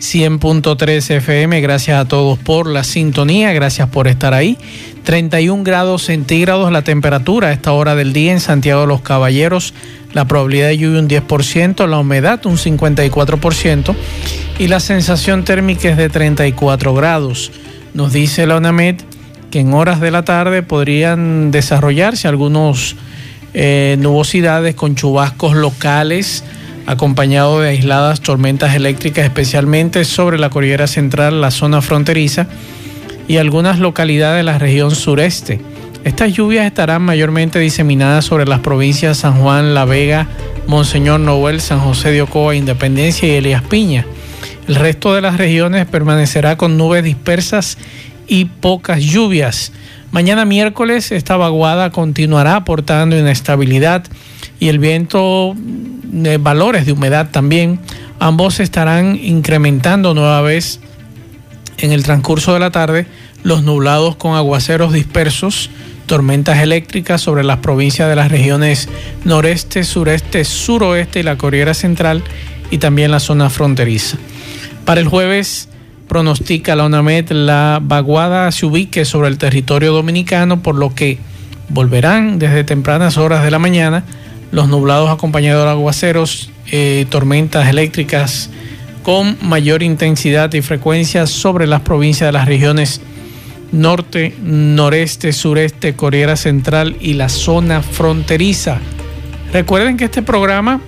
100.3 FM. Gracias a todos por la sintonía, gracias por estar ahí. 31 grados centígrados la temperatura a esta hora del día en Santiago de los Caballeros. La probabilidad de lluvia un 10%, la humedad un 54% y la sensación térmica es de 34 grados. Nos dice la UNAMED que en horas de la tarde podrían desarrollarse algunos eh, nubosidades con chubascos locales acompañado de aisladas tormentas eléctricas, especialmente sobre la cordillera central, la zona fronteriza y algunas localidades de la región sureste. Estas lluvias estarán mayormente diseminadas sobre las provincias San Juan, La Vega, Monseñor Noel, San José de Ocoa, Independencia y Elías Piña. El resto de las regiones permanecerá con nubes dispersas y pocas lluvias. Mañana miércoles esta vaguada continuará aportando inestabilidad y el viento de valores de humedad también. Ambos estarán incrementando nueva vez en el transcurso de la tarde los nublados con aguaceros dispersos, tormentas eléctricas sobre las provincias de las regiones noreste, sureste, suroeste y la Corriera Central y también la zona fronteriza. Para el jueves pronostica la UNAMED la vaguada se ubique sobre el territorio dominicano, por lo que volverán desde tempranas horas de la mañana los nublados acompañados de aguaceros, eh, tormentas eléctricas con mayor intensidad y frecuencia sobre las provincias de las regiones norte, noreste, sureste, Corriera Central y la zona fronteriza. Recuerden que este programa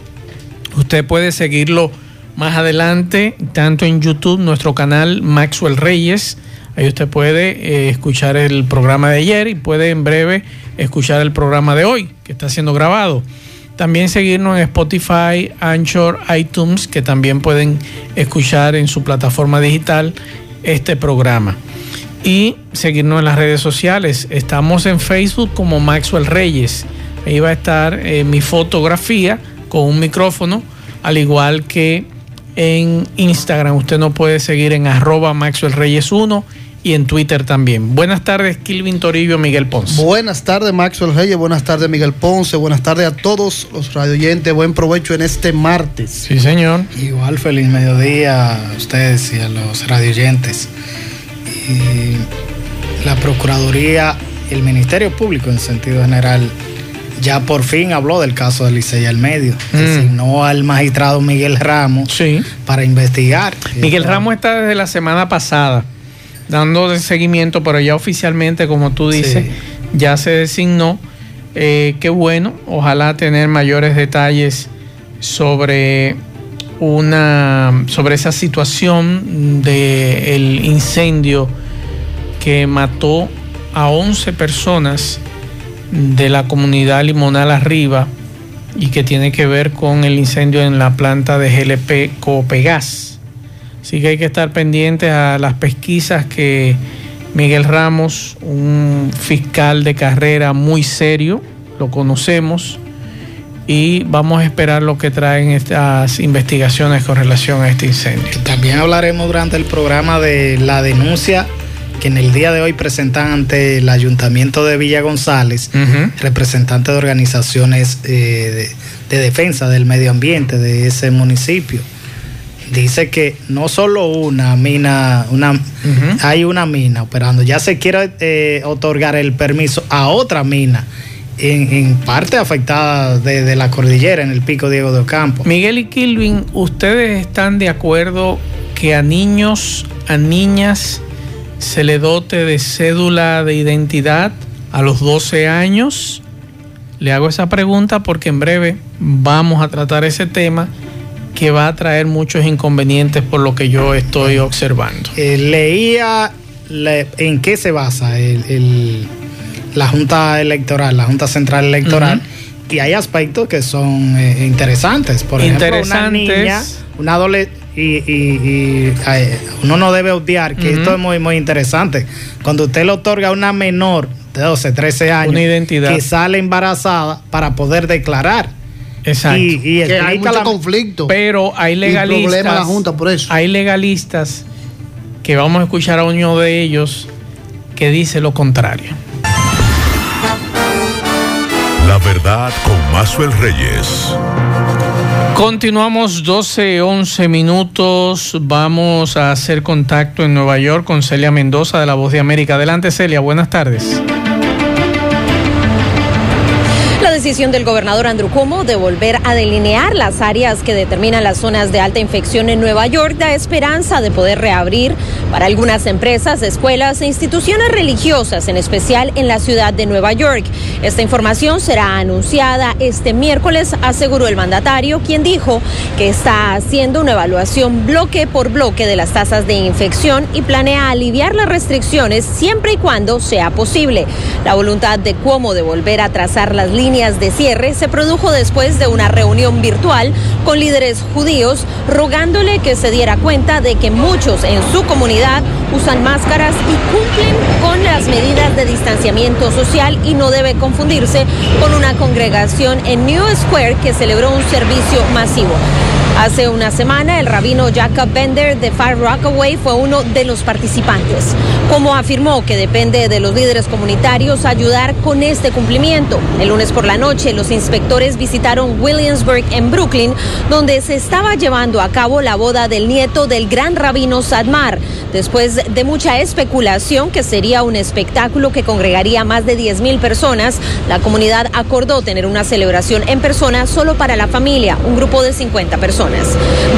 usted puede seguirlo más adelante, tanto en YouTube, nuestro canal Maxwell Reyes. Ahí usted puede eh, escuchar el programa de ayer y puede en breve escuchar el programa de hoy, que está siendo grabado. También seguirnos en Spotify, Anchor, iTunes, que también pueden escuchar en su plataforma digital este programa. Y seguirnos en las redes sociales. Estamos en Facebook como Maxwell Reyes. Ahí va a estar eh, mi fotografía con un micrófono, al igual que en Instagram. Usted nos puede seguir en arroba Maxwell Reyes 1 y en Twitter también. Buenas tardes, Kilvin Torillo, Miguel Ponce. Buenas tardes, Maxwell Reyes. Buenas tardes, Miguel Ponce. Buenas tardes a todos los radioyentes. Buen provecho en este martes. Sí, señor. Igual feliz mediodía a ustedes y a los radioyentes. Y la Procuraduría, el Ministerio Público en sentido general, ya por fin habló del caso de Licey al medio. Mm. Designó al magistrado Miguel Ramos sí. para investigar. Miguel Ramos está desde la semana pasada dando seguimiento, pero ya oficialmente, como tú dices, ya se designó. Eh, qué bueno, ojalá tener mayores detalles sobre una sobre esa situación del incendio que mató a 11 personas de la comunidad limonal arriba y que tiene que ver con el incendio en la planta de GLP Copegas. Así que hay que estar pendientes a las pesquisas que Miguel Ramos, un fiscal de carrera muy serio, lo conocemos, y vamos a esperar lo que traen estas investigaciones con relación a este incendio. También hablaremos durante el programa de la denuncia que en el día de hoy presentan ante el Ayuntamiento de Villa González, representantes de organizaciones eh, de defensa del medio ambiente de ese municipio dice que no solo una mina, una, hay una mina operando, ya se quiere eh, otorgar el permiso a otra mina. En, parte afectada de, la cordillera, en el pico Diego de Ocampo. Miguel y Kilvin, ¿ustedes están de acuerdo que a niños, a niñas, se le dote de cédula de identidad a los 12 años? Le hago esa pregunta porque en breve vamos a tratar ese tema que va a traer muchos inconvenientes por lo que yo estoy observando. Eh, leía en qué se basa el, la Junta Electoral, la Junta Central Electoral, y hay aspectos que son eh, interesantes. Por ejemplo, una niña, una y, uno no debe odiar que esto es muy, muy interesante. Cuando usted le otorga a una menor de 12, 13 años que sale embarazada para poder declarar. Exacto. Y, hay mucho conflicto. Pero hay legalistas. la Junta por eso. Hay legalistas que vamos a escuchar a uno de ellos que dice lo contrario. La verdad con Mazuel Reyes. Continuamos 12, 11 minutos. Vamos a hacer contacto en Nueva York con Celia Mendoza de La Voz de América. Adelante, Celia. Buenas tardes decisión del gobernador Andrew Cuomo de volver a delinear las áreas que determinan las zonas de alta infección en Nueva York da esperanza de poder reabrir para algunas empresas, escuelas e instituciones religiosas, en especial en la ciudad de Nueva York. Esta información será anunciada este miércoles, aseguró el mandatario, quien dijo que está haciendo una evaluación bloque por bloque de las tasas de infección y planea aliviar las restricciones siempre y cuando sea posible. La voluntad de Cuomo de volver a trazar las líneas de cierre se produjo después de una reunión virtual con líderes judíos rogándole que se diera cuenta de que muchos en su comunidad usan máscaras y cumplen con las medidas de distanciamiento social y no debe confundirse con una congregación en New Square que celebró un servicio masivo. Hace una semana, el rabino Jacob Bender de Far Rockaway fue uno de los participantes. Como afirmó que depende de los líderes comunitarios ayudar con este cumplimiento. El lunes por la noche, los inspectores visitaron Williamsburg en Brooklyn, donde se estaba llevando a cabo la boda del nieto del gran rabino Sadmar. Después de mucha especulación que sería un espectáculo que congregaría más de 10 mil personas, la comunidad acordó tener una celebración en persona solo para la familia, un grupo de 50 personas.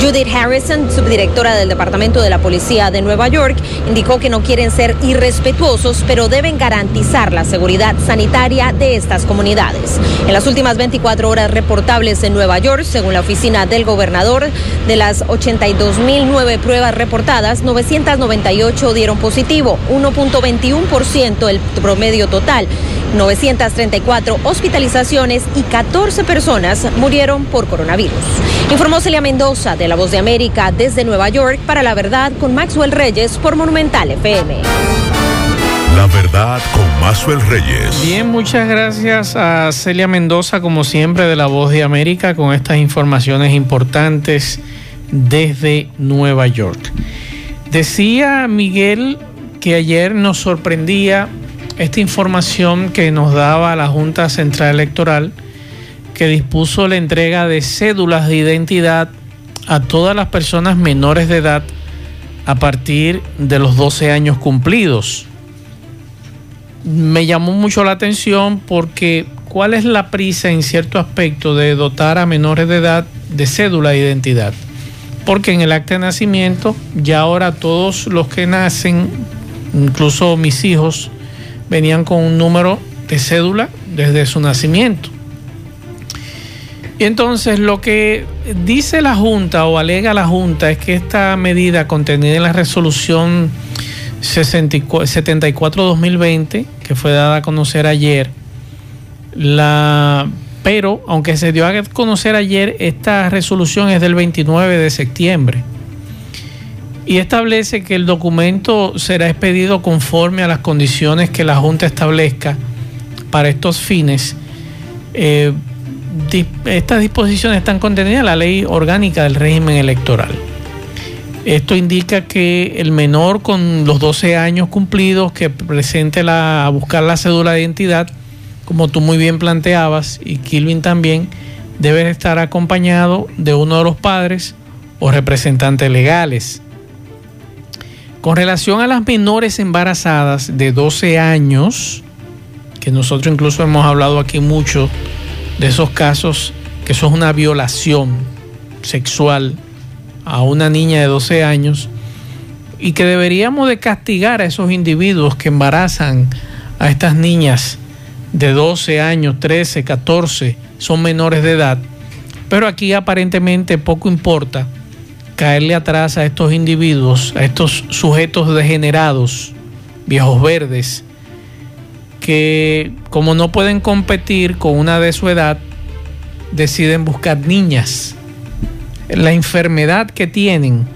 Judith Harrison, subdirectora del Departamento de la Policía de Nueva York, indicó que no quieren ser irrespetuosos, pero deben garantizar la seguridad sanitaria de estas comunidades. En las últimas 24 horas reportables en Nueva York, según la oficina del gobernador, de las 82.009 pruebas reportadas, 998 dieron positivo, 1.21% el promedio total. 934 hospitalizaciones y 14 personas murieron por coronavirus. Informó Celia Mendoza de La Voz de América desde Nueva York para La Verdad con Maxwell Reyes por Monumental FM. La verdad con Maxwell Reyes. Bien, muchas gracias a Celia Mendoza, como siempre, de La Voz de América, con estas informaciones importantes desde Nueva York. Decía Miguel que ayer nos sorprendía esta información que nos daba la Junta Central Electoral, que dispuso la entrega de cédulas de identidad a todas las personas menores de edad a partir de los 12 años cumplidos. Me llamó mucho la atención porque ¿cuál es la prisa en cierto aspecto de dotar a menores de edad de cédula de identidad? Porque en el acta de nacimiento ya ahora todos los que nacen, incluso mis hijos, venían con un número de cédula desde su nacimiento. Y entonces lo que dice la Junta o alega la Junta es que esta medida contenida en la resolución 74-2020, que fue dada a conocer ayer, la, pero aunque se dio a conocer ayer, esta resolución es del 29 de septiembre y establece que el documento será expedido conforme a las condiciones que la Junta establezca para estos fines. Eh, estas disposiciones están contenidas en la ley orgánica del régimen electoral. Esto indica que el menor con los 12 años cumplidos que presente la, a buscar la cédula de identidad, como tú muy bien planteabas, y Kilvin también, debe estar acompañado de uno de los padres o representantes legales. Con relación a las menores embarazadas de 12 años, que nosotros incluso hemos hablado aquí mucho de esos casos, que son una violación sexual a una niña de 12 años, y que deberíamos de castigar a esos individuos que embarazan a estas niñas de 12 años, 13, 14, son menores de edad. Pero aquí aparentemente poco importa caerle atrás a estos individuos, a estos sujetos degenerados, viejos verdes, que como no pueden competir con una de su edad, deciden buscar niñas. La enfermedad que tienen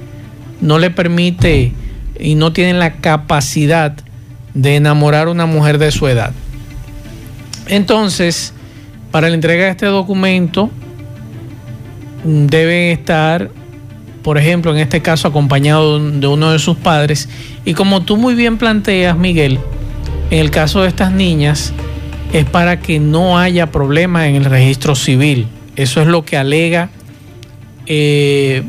no le permite y no tienen la capacidad de enamorar a una mujer de su edad. Entonces, para la entrega de este documento, deben estar, por ejemplo, en este caso, acompañado de uno de sus padres. Y como tú muy bien planteas, Miguel, en el caso de estas niñas, es para que no haya problemas en el registro civil. Eso es lo que alega eh,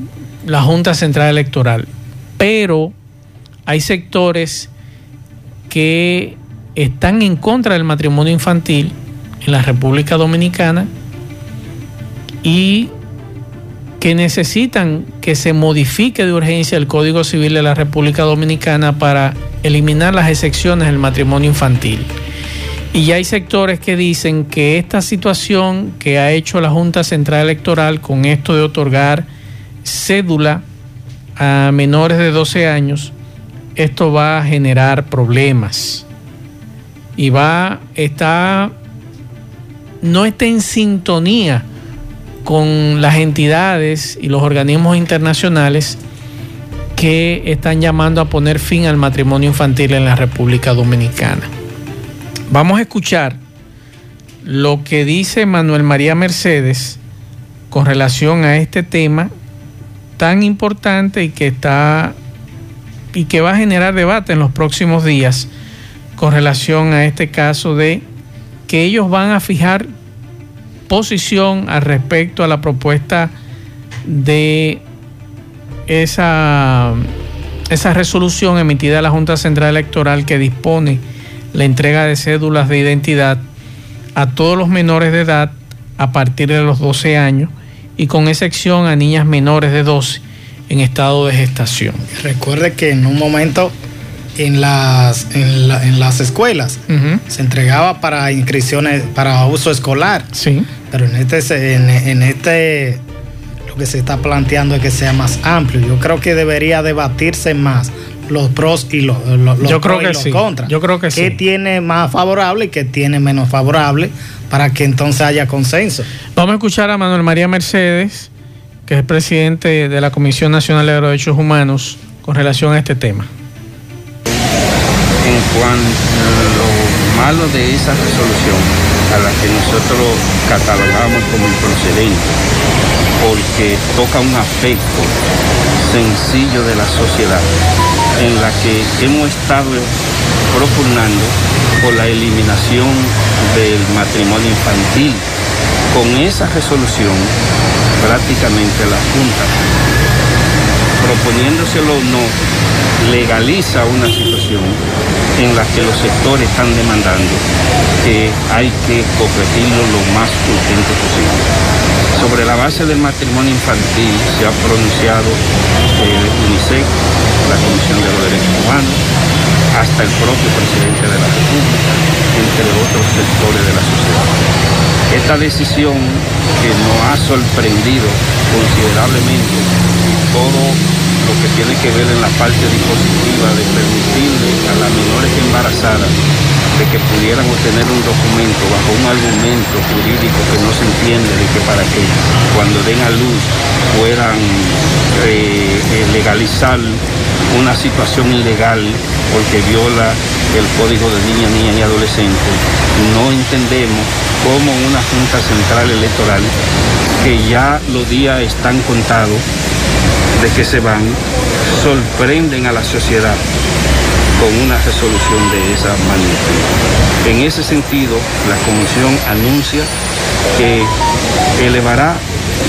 la Junta Central Electoral. Pero hay sectores que están en contra del matrimonio infantil en la República Dominicana y que necesitan que se modifique de urgencia el Código Civil de la República Dominicana para eliminar las excepciones del matrimonio infantil. Y hay sectores que dicen que esta situación que ha hecho la Junta Central Electoral con esto de otorgar cédula a menores de 12 años, esto va a generar problemas. Y va, está, no está en sintonía con las entidades y los organismos internacionales que están llamando a poner fin al matrimonio infantil en la República Dominicana. Vamos a escuchar lo que dice Manuel María Mercedes con relación a este tema tan importante y que está y que va a generar debate en los próximos días con relación a este caso de que ellos van a fijar posición al respecto a la propuesta de esa, esa resolución emitida a la Junta Central Electoral que dispone la entrega de cédulas de identidad a todos los menores de edad a partir de los 12 años y con excepción a niñas menores de 12 en estado de gestación. Recuerde que en un momento en las, en, las escuelas se entregaba para inscripciones, para uso escolar. Sí. Pero en este, en, este, lo que se está planteando es que sea más amplio. Yo creo que debería debatirse más los pros y los, los, Yo creo que los sí. contras. Yo creo que ¿Qué sí. tiene más favorable y qué tiene menos favorable para que entonces haya consenso? Vamos a escuchar a Manuel María Mercedes, que es el presidente de la Comisión Nacional de Derechos Humanos, con relación a este tema. En cuanto a lo malo de esa resolución, a la que nosotros catalogamos como improcedente, porque toca un aspecto sencillo de la sociedad, en la que hemos estado propugnando por la eliminación del matrimonio infantil. Con esa resolución, prácticamente la Junta, proponiéndoselo o no, legaliza una situación en la que los sectores están demandando que hay que competirlo lo más urgente posible. Sobre la base del matrimonio infantil se ha pronunciado el UNICEF, la Comisión de los Derechos Humanos, hasta el propio presidente de la República, entre otros sectores de la sociedad. Esta decisión que nos ha sorprendido considerablemente todo lo que tiene que ver en la parte dispositiva de permitirle a las menores embarazadas de que pudieran obtener un documento bajo un argumento jurídico que no se entiende de que para que cuando den a luz puedan eh, eh, legalizar una situación ilegal porque viola el código de niña, niña y adolescente. No entendemos cómo una Junta Central Electoral que ya los días están contados de que se van, sorprenden a la sociedad con una resolución de esa magnitud. En ese sentido, la Comisión anuncia que elevará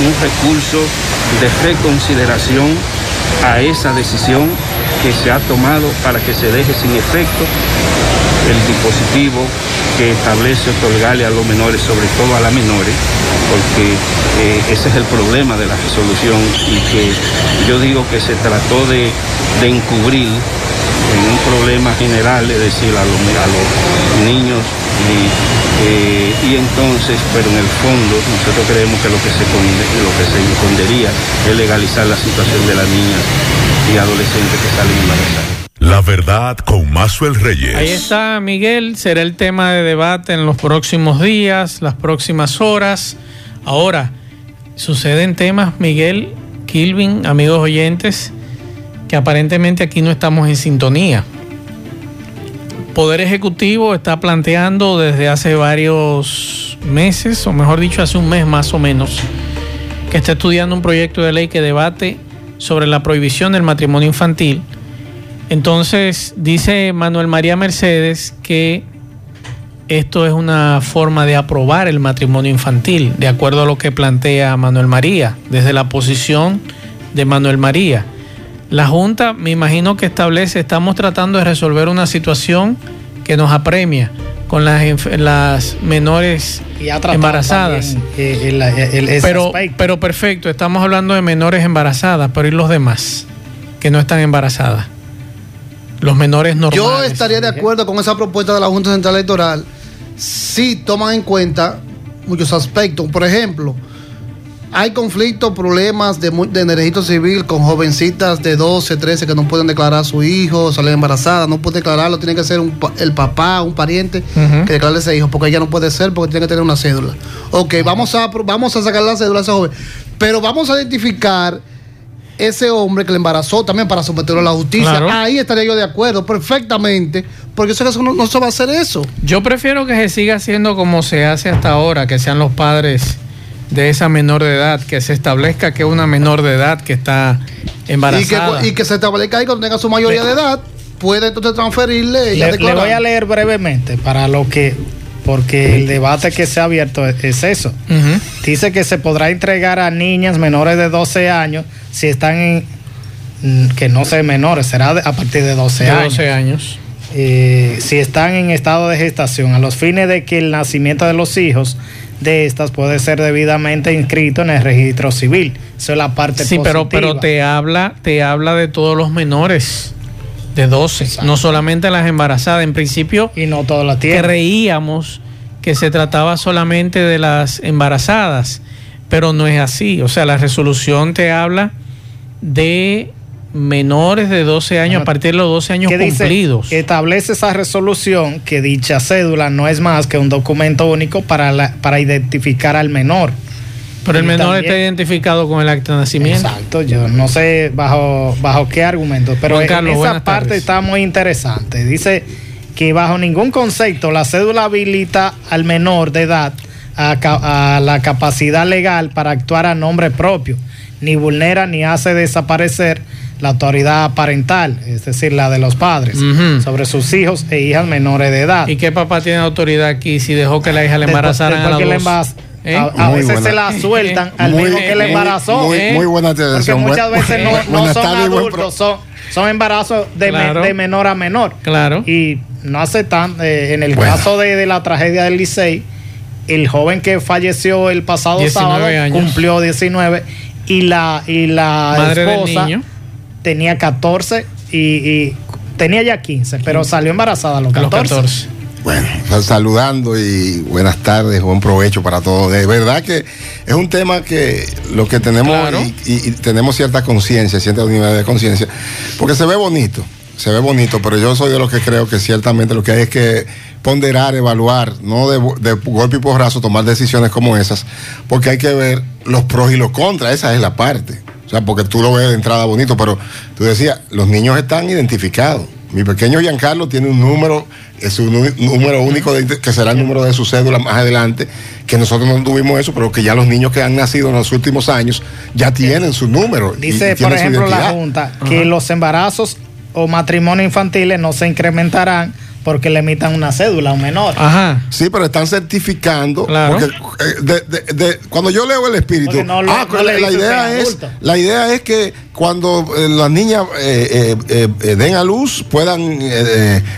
un recurso de reconsideración a esa decisión que se ha tomado para que se deje sin efecto el dispositivo que establece otorgarle a los menores, sobre todo a las menores, porque eh, ese es el problema de la resolución y que yo digo que se trató de, de encubrir en un problema general, es decir, a los, niños y, eh, y, entonces, pero en el fondo nosotros creemos que lo que se lo que se escondería es legalizar la situación de las niñas y adolescentes que salen embarazadas. La verdad con Mazuel Reyes. Ahí está, Miguel. Será el tema de debate en los próximos días, las próximas horas. Ahora, suceden temas, Miguel, Kilvin, amigos oyentes, que aparentemente aquí no estamos en sintonía. Poder Ejecutivo está planteando desde hace varios meses, o mejor dicho, hace un mes más o menos, que está estudiando un proyecto de ley que debate sobre la prohibición del matrimonio infantil. Entonces, dice Manuel María Mercedes que esto es una forma de aprobar el matrimonio infantil, de acuerdo a lo que plantea Manuel María, desde la posición de Manuel María. La Junta, me imagino que establece, estamos tratando de resolver una situación que nos apremia con las, las menores embarazadas. Eh, pero, pero perfecto, estamos hablando de menores embarazadas, pero ¿y los demás que no están embarazadas? Los menores normales. Yo estaría de acuerdo con esa propuesta de la Junta Central Electoral si toman en cuenta muchos aspectos. Por ejemplo, hay conflictos, problemas de, de civil con jovencitas de 12, 13 que no pueden declarar a su hijo, salen embarazadas, no pueden declararlo, tiene que ser el papá, un pariente que declare ese hijo, porque ella no puede ser porque tiene que tener una cédula. Ok, vamos a, vamos a sacar la cédula a ese joven, pero vamos a identificar ese hombre que le embarazó también para someterlo a la justicia. Ahí estaría yo de acuerdo perfectamente, porque eso no, no se va a hacer eso. Yo prefiero que se siga haciendo como se hace hasta ahora, que sean los padres de esa menor de edad, que se establezca que es una menor de edad que está embarazada. Y que, se establezca ahí cuando tenga su mayoría de edad, puede entonces transferirle. Le, le voy a leer brevemente para lo que porque el debate que se ha abierto es, eso. Dice que se podrá entregar a niñas menores de 12 años si están en, mm, que no sé menores, será a partir de 12 de años. 12 años. Eh, si están en estado de gestación, a los fines de que el nacimiento de los hijos de estas puede ser debidamente inscrito en el registro civil. Eso es la parte sí, pero pero te habla te habla de todos los menores de 12, no solamente las embarazadas en principio y no todas las creíamos que se trataba solamente de las embarazadas, pero no es así, o sea, la resolución te habla de menores de 12 años a partir de los 12 años cumplidos. establece esa resolución que dicha cédula no es más que un documento único para, para identificar al menor. Pero el menor está identificado con el acto de nacimiento. Exacto, yo no sé bajo, bajo qué argumento, pero esa parte está muy interesante. Dice que bajo ningún concepto la cédula habilita al menor de edad a la capacidad legal para actuar a nombre propio, ni vulnera ni hace desaparecer la autoridad parental, es decir, la de los padres, sobre sus hijos e hijas menores de edad. ¿Y qué papá tiene autoridad aquí si dejó que la hija le embarazaran a, la ¿Eh? A, veces se la sueltan al mismo que le embarazó. Muy, muy, buena Porque muchas veces no, son adultos, son, embarazos de, menor a menor. Claro. Y no hace tan. Eh, en el caso de, la tragedia del Licey, el joven que falleció el pasado sábado cumplió 19 y la, y la esposa tenía 14 y, tenía ya 15, pero salió embarazada a los 14. Bueno, saludando y buenas tardes, buen provecho para todos. De verdad que es un tema que lo que tenemos y, tenemos cierta conciencia, cierta unidad de conciencia, porque se ve bonito, se ve bonito, pero yo soy de los que creo que ciertamente lo que hay es que ponderar, evaluar, no de, de golpe y porrazo tomar decisiones como esas, porque hay que ver los pros y los contras, esa es la parte. O sea, porque tú lo ves de entrada bonito, pero tú decías, los niños están identificados. Mi pequeño Giancarlo tiene un número, es un número único que será el número de su cédula más adelante, que nosotros no tuvimos eso, pero que ya los niños que han nacido en los últimos años ya tienen su número. Dice, por ejemplo, la Junta que los embarazos o matrimonios infantiles no se incrementarán porque le emitan una cédula a un menor. Ajá. Sí, pero están certificando. Porque, eh, cuando yo leo el espíritu, ah, la, idea es, la idea es que cuando eh, las niñas eh, den a luz puedan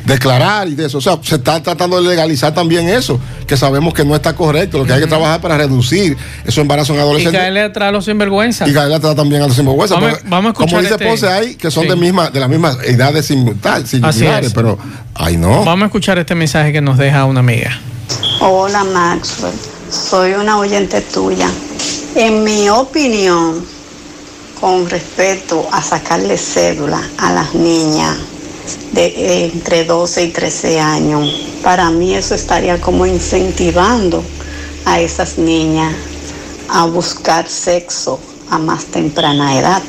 declarar y de eso. O sea, se está tratando de legalizar también eso, que sabemos que no está correcto. Lo que hay que trabajar para reducir esos embarazos en adolescentes. Y caerle atrás a los sinvergüenzas. Y caerle atrás también a los sinvergüenzas. Vamos, a escuchar Como dice este... Ponce, hay que son de, misma, de las mismas edades similares, pero ay no. Vamos a escuchar este mensaje que nos deja una amiga. Hola Maxwell, soy una oyente tuya. En mi opinión, con respecto a sacarle cédula a las niñas de entre 12 y 13 años, para mí eso estaría como incentivando a esas niñas a buscar sexo a más temprana edad.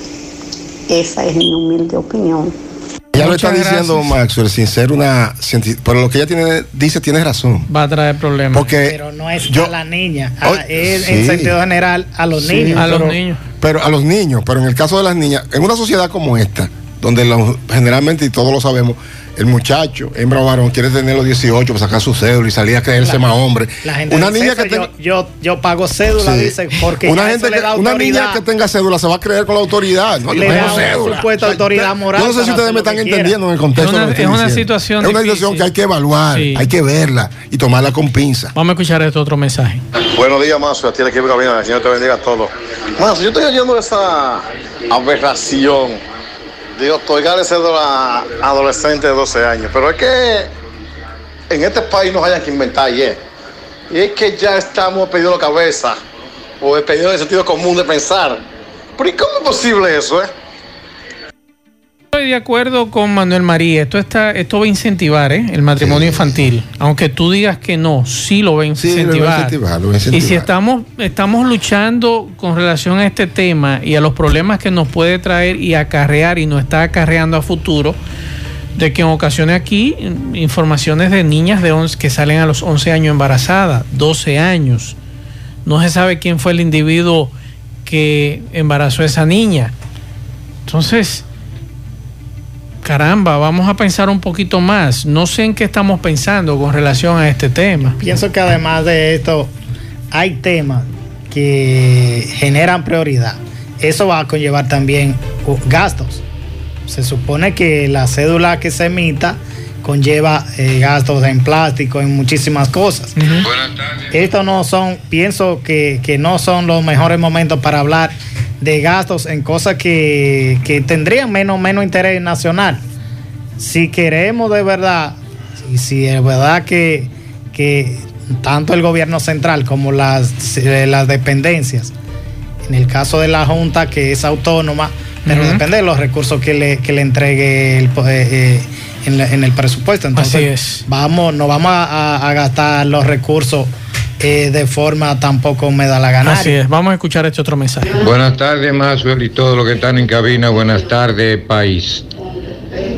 Esa es mi humilde opinión. Ella lo está diciendo, Maxwell, sin ser una científica. Pero lo que ella tiene, dice, tiene razón. Va a traer problemas. Porque pero no es a la niña, es en sentido general a los niños. A los niños. Pero a los niños, pero en el caso de las niñas, en una sociedad como esta, donde generalmente, y todos lo sabemos, el muchacho, hembra o varón, quiere tener los 18 para sacar su cédula y salir a creerse más hombre. una niña que tenga... yo, yo, pago cédula, dice, porque una, gente una niña que tenga cédula se va a creer con la autoridad. No, le da cédula. supuesta autoridad moral. Yo no sé si ustedes me están entendiendo en el contexto. Es una, es una situación. Es una situación que hay que evaluar, hay que verla y tomarla con pinza. Vamos a escuchar este otro mensaje. Buenos días, Mazo. A ti el equipo cabina. El Señor te bendiga a todos. Mazo, yo estoy oyendo esa aberración digo, otorgar cédula a adolescente de 12 años. Pero es que en este país nos hayan que inventar y es. Y es que ya estamos perdiendo la cabeza o perdiendo el sentido común de pensar. Pero ¿y cómo es posible eso, eh? Estoy de acuerdo con Manuel María. Esto está, esto va a incentivar ¿eh? el matrimonio infantil. Aunque tú digas que no, sí lo va a incentivar. Y si estamos, estamos luchando con relación a este tema y a los problemas que nos puede traer y acarrear y nos está acarreando a futuro, de que en ocasiones aquí informaciones de niñas de 11, que salen a los 11 años embarazadas, 12 años. No se sabe quién fue el individuo que embarazó a esa niña. Entonces, caramba, vamos a pensar un poquito más. No sé en qué estamos pensando con relación a este tema. Pienso que además de esto, hay temas que generan prioridad. Eso va a conllevar también gastos. Se supone que la cédula que se emita conlleva eh, gastos en plástico, en muchísimas cosas. Buenas tardes. Estos no son, pienso que, que no son los mejores momentos para hablar de gastos en cosas que, que tendrían menos, menos interés nacional. Si queremos de verdad, y si es verdad que, que tanto el gobierno central como las, eh, las dependencias, en el caso de la Junta que es autónoma, pero depende de los recursos que le, que le entregue el, eh, eh, en, el presupuesto. Entonces, vamos, no vamos a, a gastar los recursos eh, de forma tampoco me da la gana. Así es, vamos a escuchar este otro mensaje. Buenas tardes, Maxwell y todos los que están en cabina. Buenas tardes, país.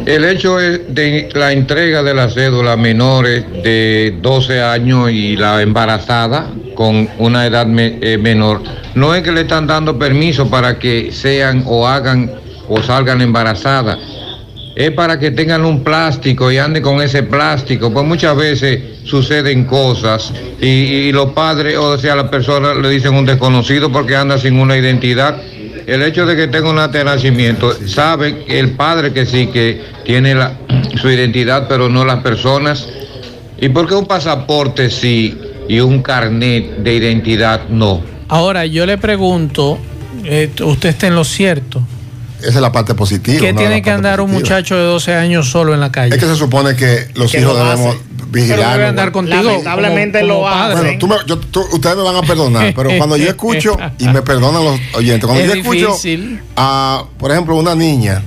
El hecho de la entrega de la cédula a menores de 12 años y la embarazada con una edad eh, menor, no es que le están dando permiso para que sean o hagan o salgan embarazadas es para que tengan un plástico y anden con ese plástico. Pues muchas veces suceden cosas y, los padres, o sea, las personas le dicen un desconocido porque anda sin una identidad. El hecho de que tenga un acta de nacimiento, sabe el padre que sí, que tiene la, su identidad, pero no las personas. ¿Y por qué un pasaporte sí y un carnet de identidad no? Ahora, yo le pregunto, eh, usted está en lo cierto esa es la parte positiva. ¿Qué tiene que andar un muchacho de 12 años solo en la calle? Es que se supone que los hijos debemos vigilar. debe andar contigo. Lamentablemente lo hace. ustedes me van a perdonar, pero cuando yo escucho, y me perdonan los oyentes, cuando yo escucho a, por ejemplo, una niña,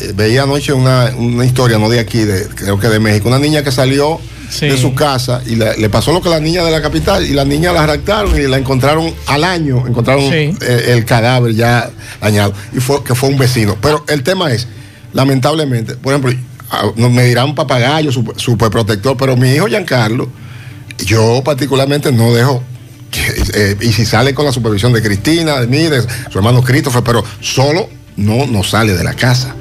eh, veía anoche una, una historia, no de aquí, de, creo que de México, una niña que salió de su casa y le pasó lo que la niña de la capital y la niña la raptaron y la encontraron al año, encontraron eh, el cadáver ya dañado y fue que fue un vecino. Pero el tema es, lamentablemente, por ejemplo, me dirán papagayo, super, protector, pero mi hijo Giancarlo, yo particularmente no dejo eh, y si sale con la supervisión de Cristina, de mí, de su hermano Christopher, pero solo no, no sale de la casa.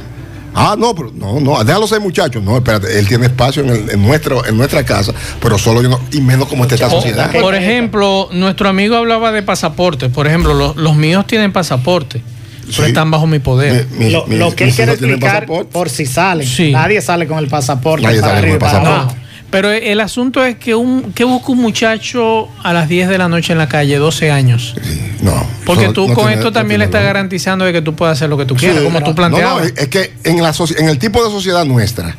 Ah, no, pero no, no, déjalo ser muchachos. No, espérate, él tiene espacio en, nuestro, en nuestra casa, pero solo yo no, y menos como está esta sociedad. Por ejemplo, nuestro amigo hablaba de pasaporte. Por ejemplo, los, míos tienen pasaporte. Pero están bajo mi poder. lo, que él quiere explicar por si salen. Nadie sale con el pasaporte. Nadie sale con el pasaporte. Pero el asunto es que un que busca un muchacho a las 10 de la noche en la calle, 12 años. no. Porque tú con esto también le estás garantizando de que tú puedas hacer lo que tú quieras, como tú planteabas. No, es que en, la en el tipo de sociedad nuestra,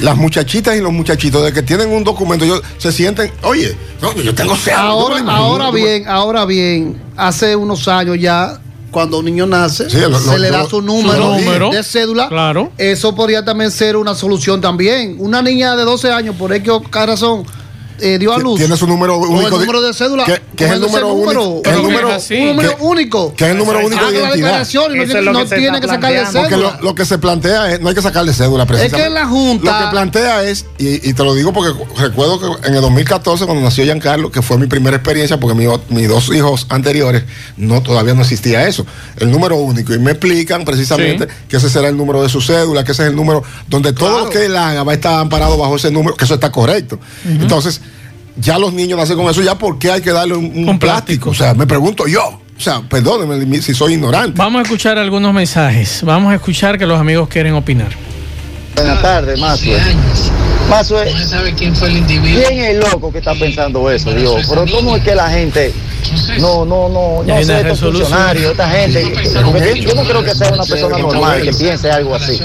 las muchachitas y los muchachitos de que tienen un documento, ellos se sienten, oye, yo tengo Ahora, ahora bien, ahora bien, hace unos años ya cuando un niño nace, se le da su número, de cédula. Eso podría también ser una solución también. Una niña de 12 años, por qué razón, eh, dio a luz. Tiene su número único. el número de cédula. Que, es el número único. Es el número, un número único. Que es el número único de identidad. declaración y no, no tiene que sacarle cédula. Porque lo, lo, que se plantea es, no hay que sacarle cédula, precisamente. Es que la Junta. Lo que plantea es, y, y, te lo digo porque recuerdo que en el 2014, cuando nació Giancarlo, que fue mi primera experiencia, porque mi, mis dos hijos anteriores, no todavía no existía eso. El número único. Y me explican precisamente que ese será el número de su cédula, que ese es el número donde todo lo que él haga va a estar amparado bajo ese número, que eso está correcto. Entonces, ya los niños nacen con eso, ya ¿por qué hay que darle un, plástico? O sea, me pregunto yo. O sea, perdóneme si soy ignorante. Vamos a escuchar algunos mensajes. Vamos a escuchar que los amigos quieren opinar. Buenas tardes, Mazo. Mazo, quién fue el individuo. ¿Quién es el loco que está pensando eso, Dios? Pero ¿cómo es que la gente no, no, no, no sé, estos funcionarios, esta gente. yo no creo que sea una persona normal que piense algo así.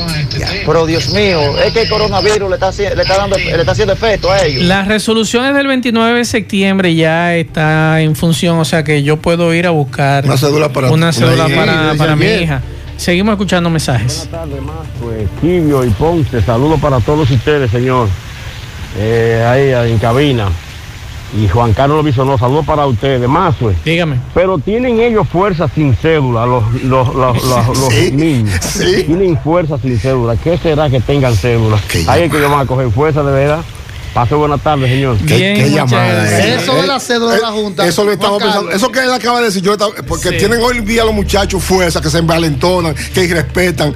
Pero Dios mío, es que el coronavirus le está, le está, dando, le está haciendo efecto a ellos. Las resoluciones del 29 de septiembre ya está en función, o sea que yo puedo ir a buscar una cédula para, una cédula para, para mi hija. Seguimos escuchando mensajes. Buenas tardes, más pues, Quibio y Ponce, saludos para todos ustedes, señor. Eh, ahí en cabina y Juan Carlos Bisonó, saludos para ustedes, más pues. Dígame. Pero tienen ellos fuerza sin cédula, los, los, los, los, niños. Tienen fuerza sin cédula. ¿Qué será que tengan cédula? Ahí es que van a coger fuerza de verdad. Pase buena tarde, señor. Bien, ¿Qué, llamada Eso es la cédula de la Junta. Eso lo estamos pensando. Eso que él acaba de decir, yo porque tienen hoy en día los muchachos fuerza, que se envalentonan, que respetan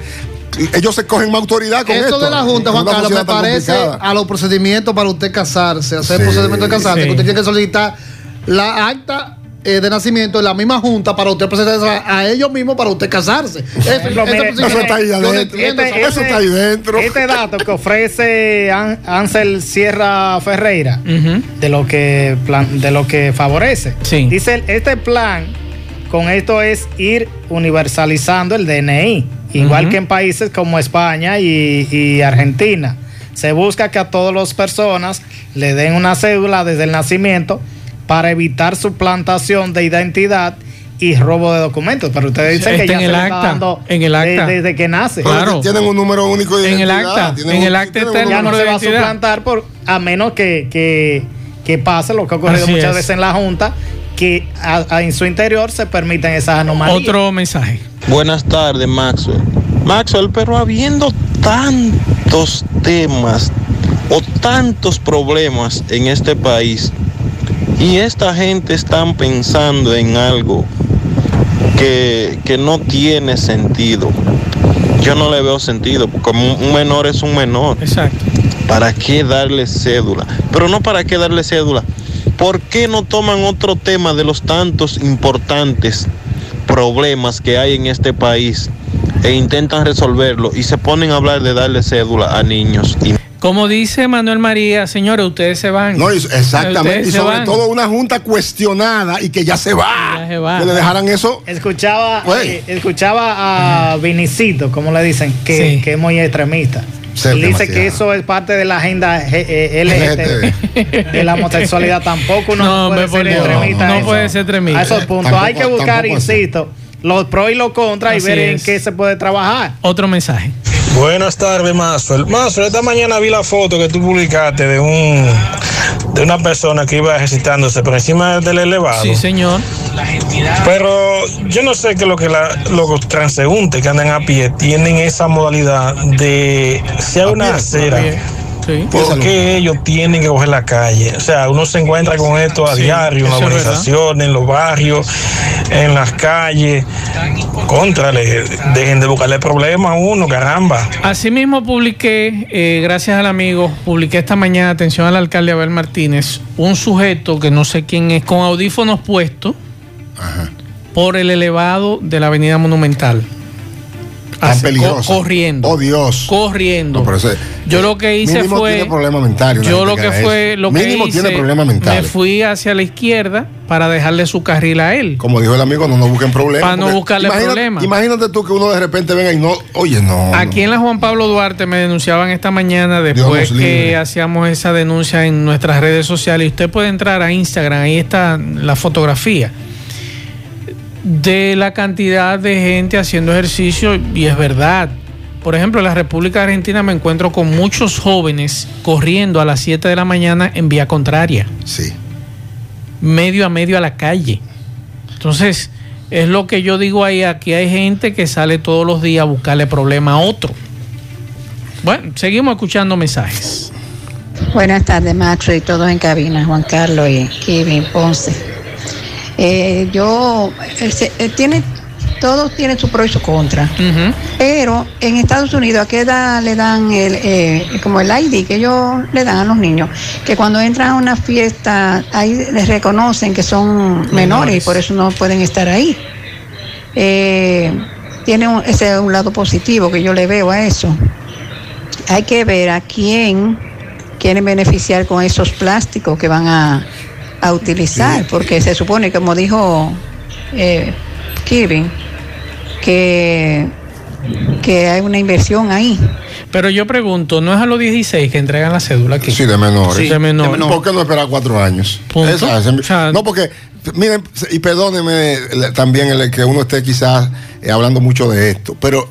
ellos se cogen más autoridad con Eso de la Junta, Juan Carlos, me parece a los procedimientos para usted casarse, hacer el procedimiento de casarse, que usted tiene que solicitar la acta eh, de nacimiento en la misma junta para usted presentarse a, ellos mismos para usted casarse. eso, está ahí adentro. Este, eso está ahí dentro. Este dato que ofrece Ansel Sierra Ferreira de lo que de lo que favorece. Dice este plan con esto es ir universalizando el DNI igual que en países como España y, Argentina. Se busca que a todas las personas le den una cédula desde el nacimiento para evitar suplantación de identidad y robo de documentos. Pero ustedes dicen que ya en el acta, en el acta. desde que nace. Claro. Tienen un número único de en identidad. El acta, en el acta está el ya no se va a suplantar por, a menos que, que, pase lo que ha ocurrido muchas veces en la Junta, que en su interior se permiten esas anomalías. Otro mensaje. Buenas tardes, Maxwell. Maxwell, pero habiendo tantos temas o tantos problemas en este país y esta gente están pensando en algo que, que no tiene sentido. Yo no le veo sentido, porque un menor es un menor. Exacto. ¿Para qué darle cédula? Pero no para qué darle cédula. ¿Por qué no toman otro tema de los tantos importantes problemas que hay en este país e intentan resolverlo y se ponen a hablar de darle cédula a niños. Y... Como dice Manuel María, señores, ustedes se van. No, exactamente. y sobre todo una junta cuestionada y que ya se va. Que le dejaran eso. Escuchaba, eh, escuchaba a Vinicito, como le dicen, que, que es muy extremista dice que eso es parte de la agenda eh, LGBT, de la homosexualidad tampoco no, puede ser extremista. No, puede ser extremista. A esos puntos hay que buscar, insisto, los pros y los contras y ver en qué se puede trabajar. Otro mensaje. Buenas tardes, Mazo. Mazo, esta mañana vi la foto que tú publicaste de un de una persona que iba ejercitándose por encima del elevado. Sí, señor. Pero yo no sé que lo que los transeúntes que andan a pie tienen esa modalidad de si hay una acera ¿Por qué ellos tienen que coger la calle? O sea, uno se encuentra con esto a diario, en las organizaciones, en los barrios, en las calles. Contrale, dejen de buscarle problemas a uno, caramba. Asimismo publiqué, eh, gracias al amigo, publiqué esta mañana, atención al alcalde Abel Martínez, un sujeto que no sé quién es, con audífonos puestos por el elevado de la avenida Monumental tan corriendo. Oh Dios. Corriendo. yo lo que hice fue. Tiene problema mental, yo lo que, fue. Lo mínimo tiene problema mental. Me fui hacia la izquierda para dejarle su carril a él. Como dijo el amigo, no nos busquen problemas. Para no buscarle problemas. Imagínate tú que uno de repente venga y no. Oye, no. Aquí en la Juan Pablo Duarte me denunciaban esta mañana después que hacíamos esa denuncia en nuestras redes sociales. Y usted puede entrar a Instagram, ahí está la fotografía de la cantidad de gente haciendo ejercicio y es verdad. por ejemplo, en la República Argentina me encuentro con muchos jóvenes corriendo a las 7 de la mañana en vía contraria. Sí. Medio a medio a la calle. Entonces, es lo que yo digo ahí, aquí hay gente que sale todos los días a buscarle problema a otro. Bueno, seguimos escuchando mensajes. Buenas tardes, Macho, y todos en cabina, Juan Carlos y Kevin Ponce. Eh, yo, eh, tiene, todos tienen su pro y su contra. Pero en Estados Unidos, ¿a qué edad le dan el, eh, como el ID que ellos le dan a los niños? Que cuando entran a una fiesta, ahí les reconocen que son menores, y por eso no pueden estar ahí. tiene ese un lado positivo que yo le veo a eso. Hay que ver a quién quieren beneficiar con esos plásticos que van a, utilizar, porque se supone, como dijo eh, Kevin, que, que hay una inversión ahí. Pero yo pregunto, ¿no es a los 16 que entregan la cédula aquí? Sí, de menores. de menores. ¿Por qué no esperar cuatro años? no, porque, miren, y perdónenme también el que uno esté quizás eh, hablando mucho de esto, pero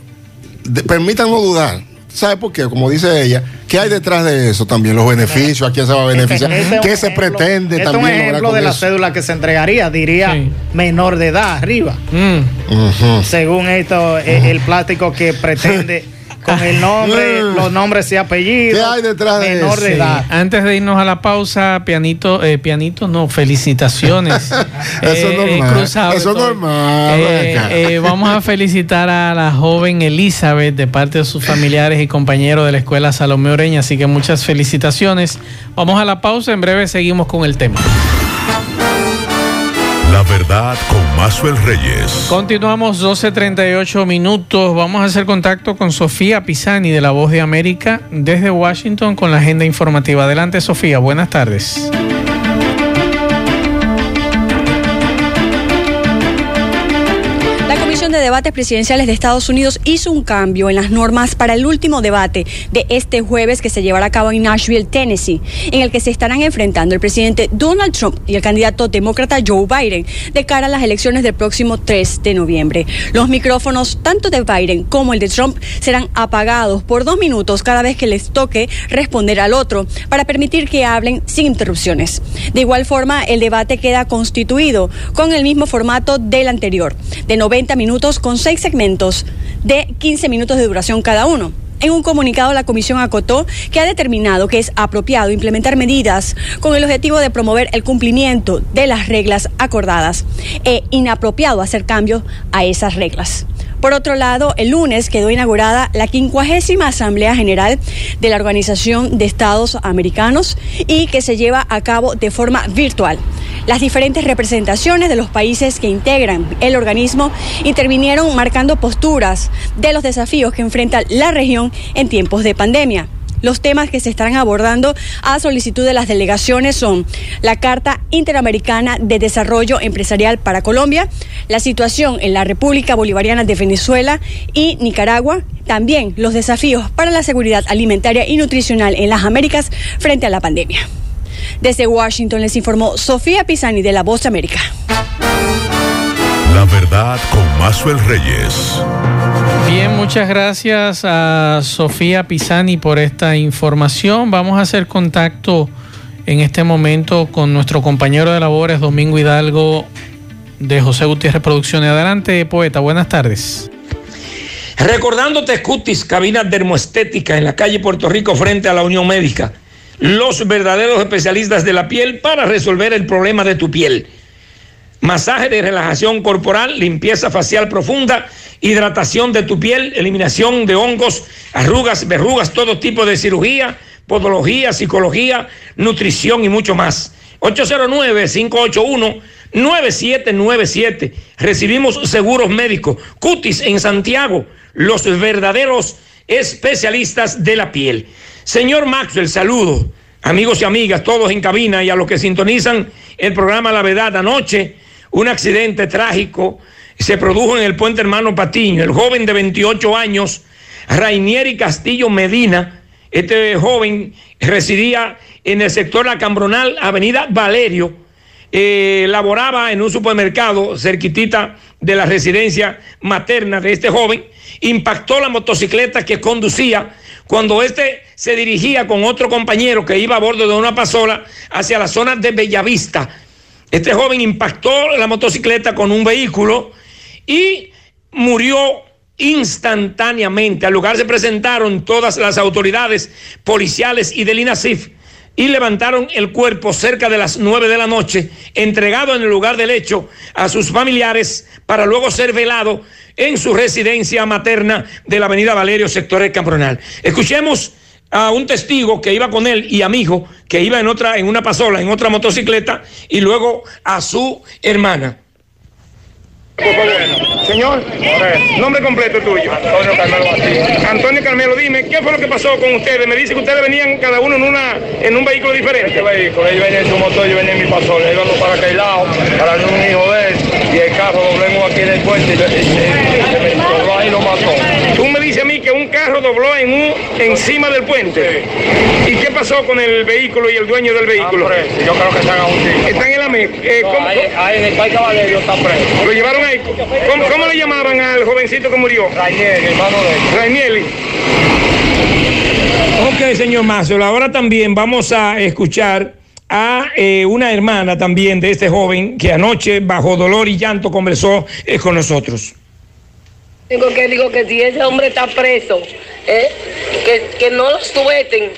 permítanos dudar ¿Sabe por qué? Como dice ella, ¿qué hay detrás de eso también? Los beneficios, ¿a quién se va a beneficiar? ¿Qué se pretende este también? Es un ejemplo de la cédula que se entregaría, diría menor de edad arriba. Mm. Según esto, eh, el plástico que pretende con el nombre, los nombres y apellidos. ¿Qué hay detrás de menor de edad. Antes de irnos a la pausa, pianito, eh, pianito, no, felicitaciones. eso es eh, normal. eso es normal. Eh, vamos a felicitar a la joven Elizabeth de parte de sus familiares y compañeros de la escuela Salomé Oreña, así que muchas felicitaciones. Vamos a la pausa, en breve seguimos con el tema. La verdad con Mazuel Reyes. Continuamos 12.38 minutos. Vamos a hacer contacto con Sofía Pisani de La Voz de América desde Washington con la agenda informativa. Adelante Sofía, buenas tardes. De Debates Presidenciales de Estados Unidos hizo un cambio en las normas para el último debate de este jueves que se llevará a cabo en Nashville, Tennessee, en el que se estarán enfrentando el presidente Donald Trump y el candidato demócrata Joe Biden de cara a las elecciones del próximo 3 de noviembre. Los micrófonos, tanto de Biden como el de Trump, serán apagados por dos minutos cada vez que les toque responder al otro para permitir que hablen sin interrupciones. De igual forma, el debate queda constituido con el mismo formato del anterior, de 90 minutos con seis segmentos de 15 minutos de duración cada uno. En un comunicado, la comisión acotó que ha determinado que es apropiado implementar medidas con el objetivo de promover el cumplimiento de las reglas acordadas e inapropiado hacer cambios a esas reglas. Por otro lado, el lunes quedó inaugurada la 50 Asamblea General de la Organización de Estados Americanos y que se lleva a cabo de forma virtual. Las diferentes representaciones de los países que integran el organismo intervinieron marcando posturas de los desafíos que enfrenta la región en tiempos de pandemia. Los temas que se estarán abordando a solicitud de las delegaciones son la Carta Interamericana de Desarrollo Empresarial para Colombia, la situación en la República Bolivariana de Venezuela y Nicaragua, también los desafíos para la seguridad alimentaria y nutricional en las Américas frente a la pandemia. Desde Washington les informó Sofía Pisani de La Voz América. La verdad con Mazuel Reyes. Bien, muchas gracias a Sofía Pisani por esta información. Vamos a hacer contacto en este momento con nuestro compañero de labores, Domingo Hidalgo, de José Gutiérrez Producciones. Adelante, poeta, buenas tardes. Recordándote Cutis, cabina dermoestética en la calle Puerto Rico frente a la Unión Médica. Los verdaderos especialistas de la piel para resolver el problema de tu piel masaje de relajación corporal, limpieza facial profunda, hidratación de tu piel, eliminación de hongos, arrugas, verrugas, todo tipo de cirugía, podología, psicología, nutrición y mucho más. 809-581-9797. Recibimos seguros médicos. Cutis en Santiago, los verdaderos especialistas de la piel. Señor Maxwell, saludo. Amigos y amigas, todos en cabina y a los que sintonizan el programa La Verdad anoche un accidente trágico se produjo en el puente hermano Patiño. El joven de 28 años, Rainieri Castillo Medina, este joven residía en el sector La Cambronal, Avenida Valerio, eh, laboraba en un supermercado cerquitita de la residencia materna de este joven, impactó la motocicleta que conducía cuando este se dirigía con otro compañero que iba a bordo de una pasola hacia la zona de Bellavista. Este joven impactó la motocicleta con un vehículo y murió instantáneamente. Al lugar se presentaron todas las autoridades policiales y del INASIF y levantaron el cuerpo cerca de las nueve de la noche, entregado en el lugar del hecho a sus familiares para luego ser velado en su residencia materna de la avenida Valerio, sector del Cambronal. Escuchemos a un testigo que iba con él y a mi hijo que iba en otra, en una pasola, en otra motocicleta, y luego a su hermana. Señor, nombre completo tuyo. Antonio Carmelo Antonio Carmelo, dime, ¿qué fue lo que pasó con ustedes? Me dice que ustedes venían cada uno en una en un vehículo diferente. Este vehículo, ellos venían en su motor, yo venía en mi pasola, íbamos para aquel lado, para un hijo de él, y el carro doblemos aquí en el puente y, se ahí lo mató. Tú me dices a mí que un carro dobló en un, encima del puente. ¿Y qué pasó con el vehículo y el dueño del vehículo? Yo creo que están aún Están en la mesa. Eh, ahí, en el Parque Valerio está preso. Lo llevaron ahí. ¿Cómo, ¿Cómo, le llamaban al jovencito que murió? Rainieri, hermano de Rainieri. Ok, señor Mazo, ahora también vamos a escuchar a eh, una hermana también de este joven que anoche bajo dolor y llanto conversó eh, con nosotros. Digo que digo que si ese hombre está preso, eh, que, que, no lo suelten,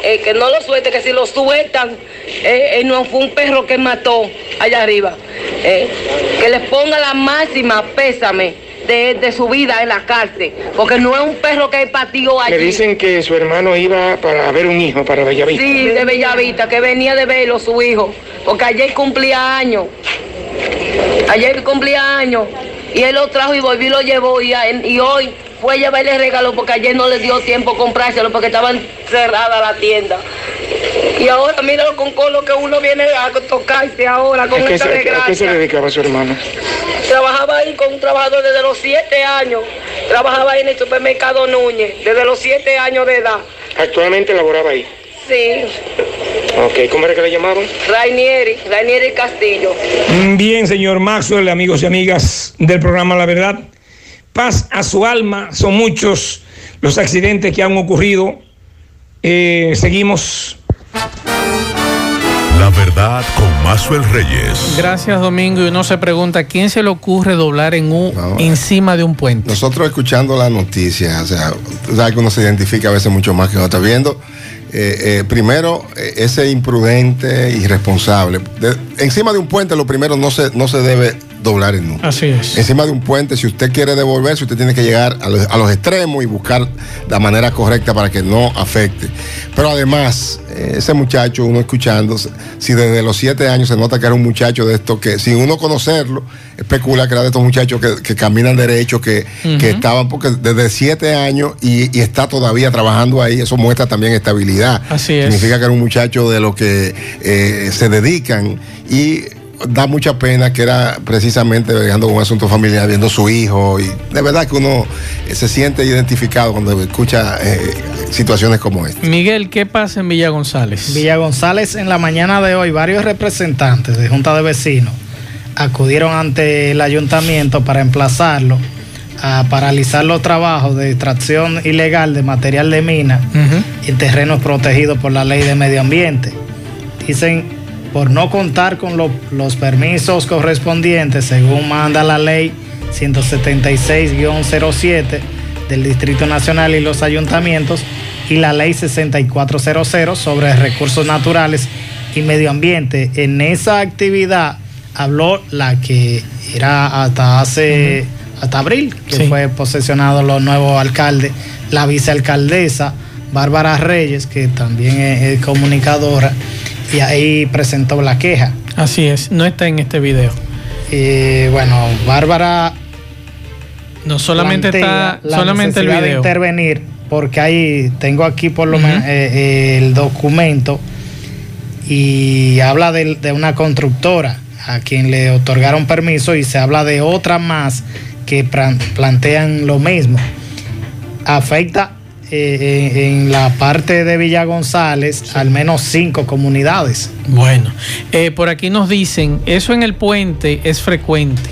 eh, que no lo suelten, que si lo sueltan, eh, no fue un perro que mató allá arriba. que les ponga la máxima pésame. De, de, su vida en la cárcel, porque no es un perro que patió allí. Me dicen que su hermano iba para ver un hijo, para Bellavista. Sí, de Bellavista, que venía de verlo su hijo, porque ayer cumplía años. Ayer cumplía años y él lo trajo y volvió y lo llevó y, y hoy fue a llevarle regalo porque ayer no le dio tiempo comprárselo porque estaba cerrada la tienda. Y ahora míralo con lo que uno viene a tocarse ahora con esta desgracia. ¿A qué se dedicaba su hermano? Trabajaba ahí con un trabajador desde los siete años. Trabajaba ahí en el supermercado Núñez desde los siete años de edad. ¿Actualmente laboraba ahí? Sí. Ok, ¿cómo era que le llamaban? Rainieri, Rainieri Castillo. Bien, señor Maxwell, amigos y amigas del programa La Verdad. Paz a su alma, son muchos los accidentes que han ocurrido. Eh, seguimos. La verdad con Maxwell Reyes. Gracias, Domingo. Y uno se pregunta, ¿quién se le ocurre doblar en un, encima de un puente? Nosotros escuchando la noticia, o sea, sabes que uno se identifica a veces mucho más que otro. Viendo eh, eh, primero, eh, ese imprudente, irresponsable. encima de un puente, lo primero no se, no se debe doblar en nunca. Así es. Encima de un puente, si usted quiere devolverse, usted tiene que llegar a los, a los, extremos y buscar la manera correcta para que no afecte. Pero además, ese muchacho, uno escuchando, si desde los siete años se nota que era un muchacho de esto que, sin uno conocerlo, especula que era de estos muchachos que, que caminan derecho, que, uh -huh. que, estaban, porque desde siete años y, y, está todavía trabajando ahí, eso muestra también estabilidad. Así es. Significa que era un muchacho de lo que eh, se dedican y da mucha pena que era precisamente dejando un asunto familiar, viendo su hijo y de verdad que uno se siente identificado cuando escucha eh, situaciones como esta. Miguel, ¿qué pasa en Villa González? Villa González en la mañana de hoy varios representantes de Junta de Vecinos acudieron ante el ayuntamiento para emplazarlo a paralizar los trabajos de extracción ilegal de material de mina uh -huh. en terrenos protegidos por la ley de medio ambiente. Dicen por no contar con lo, los permisos correspondientes según manda la ley 176-07 del Distrito Nacional y los ayuntamientos y la ley 6400 sobre recursos naturales y medio ambiente. En esa actividad habló la que era hasta hace, uh -huh. hasta abril, que sí. fue posesionado los nuevos alcaldes, la vicealcaldesa Bárbara Reyes, que también es, es comunicadora y ahí presentó la queja. Así es, no está en este video. Y bueno, Bárbara. No solamente está solamente el video. de intervenir, porque ahí tengo aquí por lo uh -huh. menos eh, el documento y habla de, de, una constructora a quien le otorgaron permiso y se habla de otra más que plantean lo mismo. Afecta eh, en, la parte de Villa González al menos cinco comunidades. Bueno, eh, por aquí nos dicen, eso en el puente es frecuente.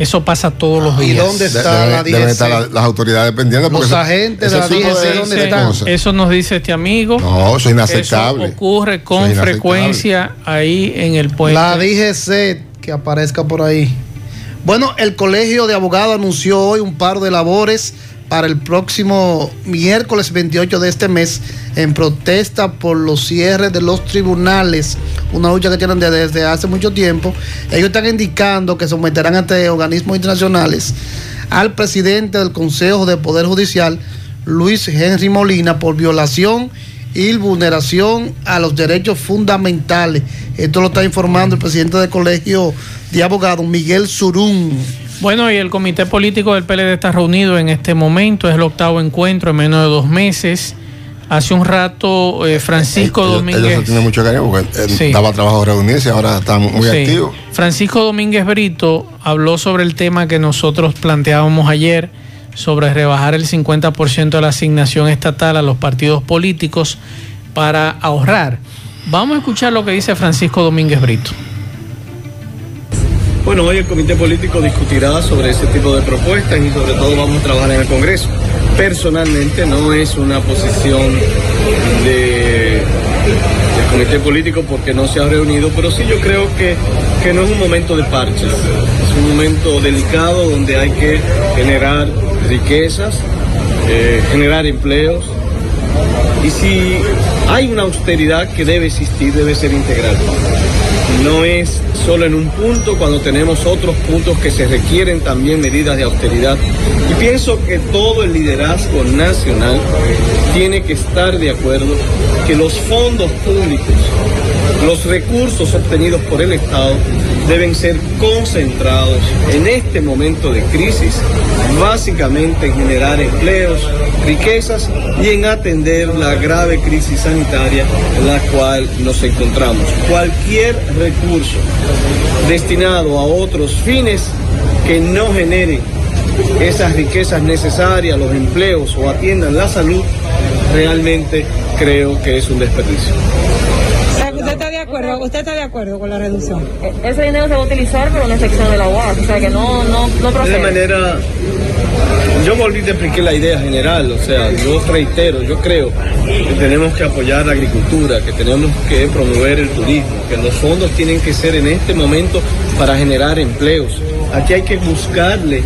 Eso pasa todos los días. ¿Y dónde está la Deben estar las autoridades pendientes. Los agentes de la DGC, ¿dónde están? Eso nos dice este amigo. No, eso es inaceptable. Eso ocurre con frecuencia ahí en el puente. La DGC que aparezca por ahí. Bueno, el Colegio de Abogados anunció hoy un paro de labores para el próximo miércoles 28 de este mes en protesta por los cierres de los tribunales, una lucha que tienen desde hace mucho tiempo. Ellos están indicando que someterán ante organismos internacionales al presidente del Consejo de Poder Judicial, Luis Henry Molina, por violación y vulneración a los derechos fundamentales. Esto lo está informando el presidente del Colegio de Abogados, Miguel Surún. Bueno, y el comité político del PLD está reunido en este momento, es el octavo encuentro en menos de dos meses. Hace un rato eh, Francisco Domínguez. Ellos tienen mucho cariño porque daba trabajo reunirse, ahora están muy activos. Francisco Domínguez Brito habló sobre el tema que nosotros planteábamos ayer, sobre rebajar el 50% de la asignación estatal a los partidos políticos para ahorrar. Vamos a escuchar lo que dice Francisco Domínguez Brito. Bueno, hoy el comité político discutirá sobre ese tipo de propuestas y sobre todo vamos a trabajar en el Congreso. Personalmente no es una posición de, del comité político porque no se ha reunido, pero sí yo creo que, que no es un momento de parches, es un momento delicado donde hay que generar riquezas, eh, generar empleos, y si hay una austeridad que debe existir, debe ser integral. No es solo en un punto cuando tenemos otros puntos que se requieren también medidas de austeridad. Y pienso que todo el liderazgo nacional tiene que estar de acuerdo que los fondos públicos, los recursos obtenidos por el Estado deben ser concentrados en este momento de crisis, básicamente en generar empleos, riquezas y en atender la grave crisis sanitaria en la cual nos encontramos. Cualquier recurso destinado a otros fines que no genere esas riquezas necesarias, los empleos o atiendan la salud, realmente creo que es un desperdicio. ¿Usted está de acuerdo? ¿Usted está de acuerdo con la reducción? E-, ese dinero se va a utilizar para una sección de la UAS, o sea que no, no, no procede. De manera, yo volví a explicar la idea general, o sea, yo reitero, yo creo que tenemos que apoyar la agricultura, que tenemos que promover el turismo, que los fondos tienen que ser en este momento para generar empleos. Aquí hay que buscarle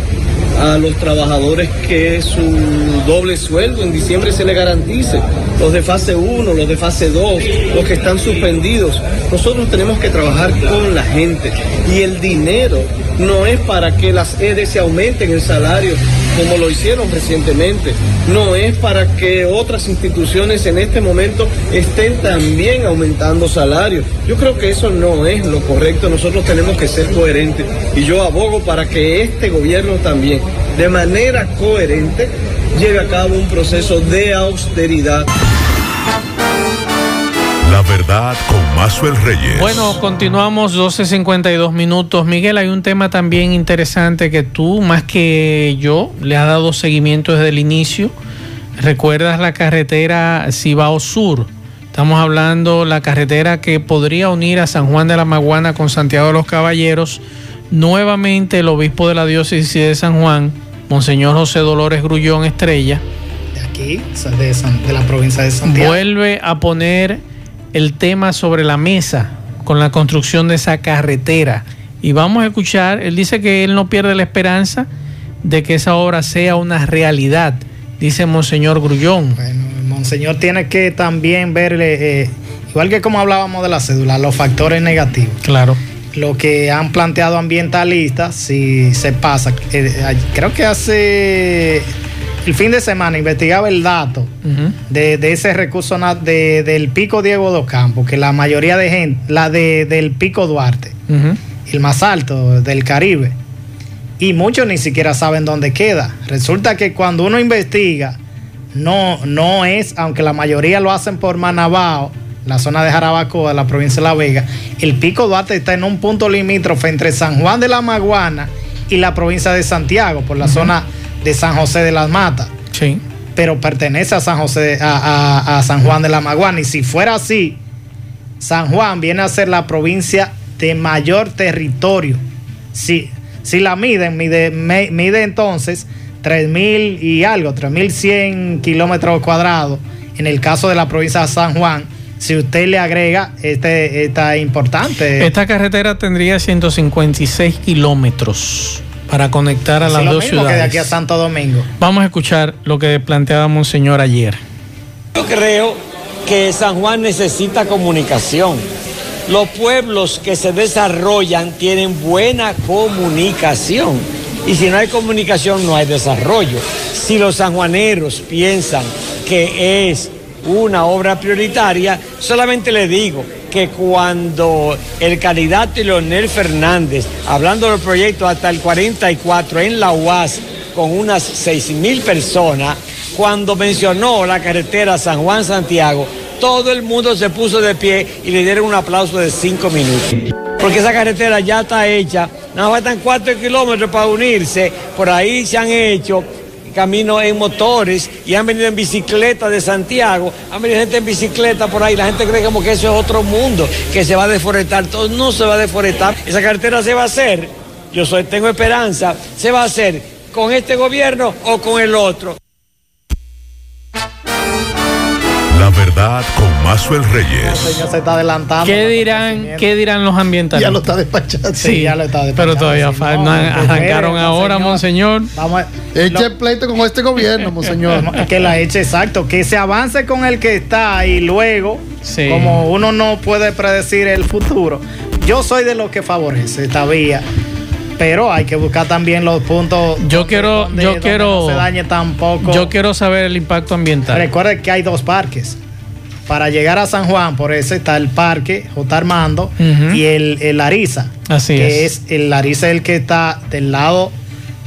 a los trabajadores que su doble sueldo en diciembre se le garantice, los de fase 1, los de fase 2, los que están suspendidos. Nosotros tenemos que trabajar con la gente. Y el dinero no es para que las EDE se aumenten el salario como lo hicieron recientemente, no es para que otras instituciones en este momento estén también aumentando salarios. Yo creo que eso no es lo correcto, nosotros tenemos que ser coherentes y yo abogo para que este gobierno también, de manera coherente, lleve a cabo un proceso de austeridad. Verdad con Mazuel Reyes. Bueno, continuamos 12.52 minutos. Miguel, hay un tema también interesante que tú, más que yo, le has dado seguimiento desde el inicio. ¿Recuerdas la carretera Cibao Sur? Estamos hablando la carretera que podría unir a San Juan de la Maguana con Santiago de los Caballeros. Nuevamente el obispo de la diócesis de San Juan, Monseñor José Dolores Grullón Estrella, de aquí, de, de la provincia de Santiago, vuelve a poner el tema sobre la mesa con la construcción de esa carretera. Y vamos a escuchar, él dice que él no pierde la esperanza de que esa obra sea una realidad, dice Monseñor Grullón. Bueno, Monseñor tiene que también ver, eh, igual que como hablábamos de la cédula, los factores negativos. Claro. Lo que han planteado ambientalistas, si se pasa, eh, creo que hace el fin de semana investigaba el dato de, ese recurso del pico Diego dos Campos, que la mayoría de gente, la de, del pico Duarte, el más alto del Caribe, y muchos ni siquiera saben dónde queda. Resulta que cuando uno investiga, no, no es, aunque la mayoría lo hacen por Manabao, la zona de Jarabacoa, la provincia de La Vega, el pico Duarte está en un punto limítrofe entre San Juan de la Maguana y la provincia de Santiago, por la zona de San José de las Matas. Sí. pero pertenece a San José, a, San Juan de la Maguana. Y si fuera así, San Juan viene a ser la provincia de mayor territorio. Si, si la miden, mide, mide entonces 3.000 y algo, 3.100 kilómetros cuadrados. En el caso de la provincia de San Juan, si usted le agrega este, esta importante. Esta carretera tendría 156 kilómetros para conectar a las dos ciudades. Que de aquí a Santo Domingo. Vamos a escuchar lo que planteaba Monseñor ayer. Yo creo que San Juan necesita comunicación. Los pueblos que se desarrollan tienen buena comunicación. Y si no hay comunicación, no hay desarrollo. Si los sanjuaneros piensan que es una obra prioritaria, solamente le digo que cuando el candidato Leonel Fernández, hablando del proyecto hasta el 44 en la UAS, con unas 6 mil personas, cuando mencionó la carretera San Juan-Santiago, todo el mundo se puso de pie y le dieron un aplauso de cinco minutos. Porque esa carretera ya está hecha, nada más faltan cuatro kilómetros para unirse, por ahí se han hecho camino en motores y han venido en bicicleta de Santiago, han venido gente en bicicleta por ahí, la gente cree como que eso es otro mundo, que se va a deforestar, todo no se va a deforestar, esa carretera se va a hacer, yo soy, tengo esperanza, se va a hacer con este gobierno o con el otro. La verdad con Mazuel Reyes. señor se está adelantando. ¿Qué dirán, ¿qué dirán los ambientalistas? Ya lo está despachando. Sí, ya lo está despachando. Pero todavía falta. No, arrancaron ahora, monseñor. Vamos a, eche pleito con este gobierno, monseñor. que la eche, exacto. Que se avance con el que está y luego, como uno no puede predecir el futuro, yo soy de los que favorece esta vía pero hay que buscar también los puntos. Yo quiero, yo quiero, no se dañe tampoco. Yo quiero saber el impacto ambiental. Recuerde que hay dos parques. Para llegar a San Juan, por eso está el parque J. Armando y el, el. Así que es. El Larisa el que está del lado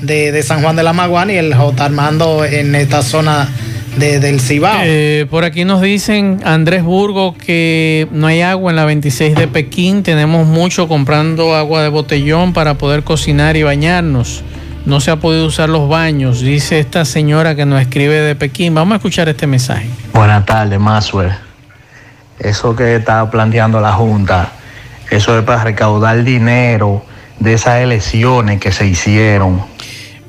de, San Juan de la Maguana y el J. Armando en esta zona del Cibao. Eh, por aquí nos dicen Andrés Burgo que no hay agua en la 26 de Pekín. Tenemos mucho comprando agua de botellón para poder cocinar y bañarnos. No se ha podido usar los baños, dice esta señora que nos escribe de Pekín. Vamos a escuchar este mensaje. Buenas tardes, Maswell. Eso que está planteando la Junta, eso es para recaudar dinero de esas elecciones que se hicieron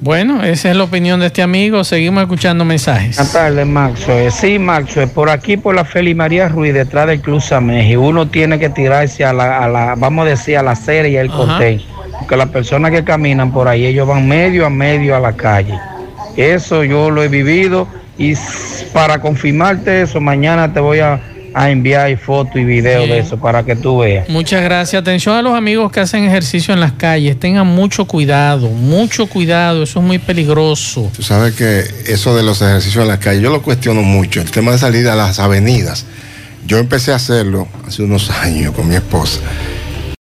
bueno, esa es la opinión de este amigo. Seguimos escuchando mensajes. Buenas tardes, Maxo. Sí, Maxo, por aquí por la Feli María Ruiz, detrás del Club y uno tiene que tirarse a la, vamos a decir, a la serie y el corte. Porque las personas que caminan por ahí, ellos van medio a medio a la calle. Eso yo lo he vivido y para confirmarte eso, mañana te voy a a enviar fotos y videos de eso para que tú veas. Muchas gracias. Atención a los amigos que hacen ejercicio en las calles. Tengan mucho cuidado, mucho cuidado. Eso es muy peligroso. Tú sabes que eso de los ejercicios en las calles, yo lo cuestiono mucho. El tema de salir a las avenidas. Yo empecé a hacerlo hace unos años con mi esposa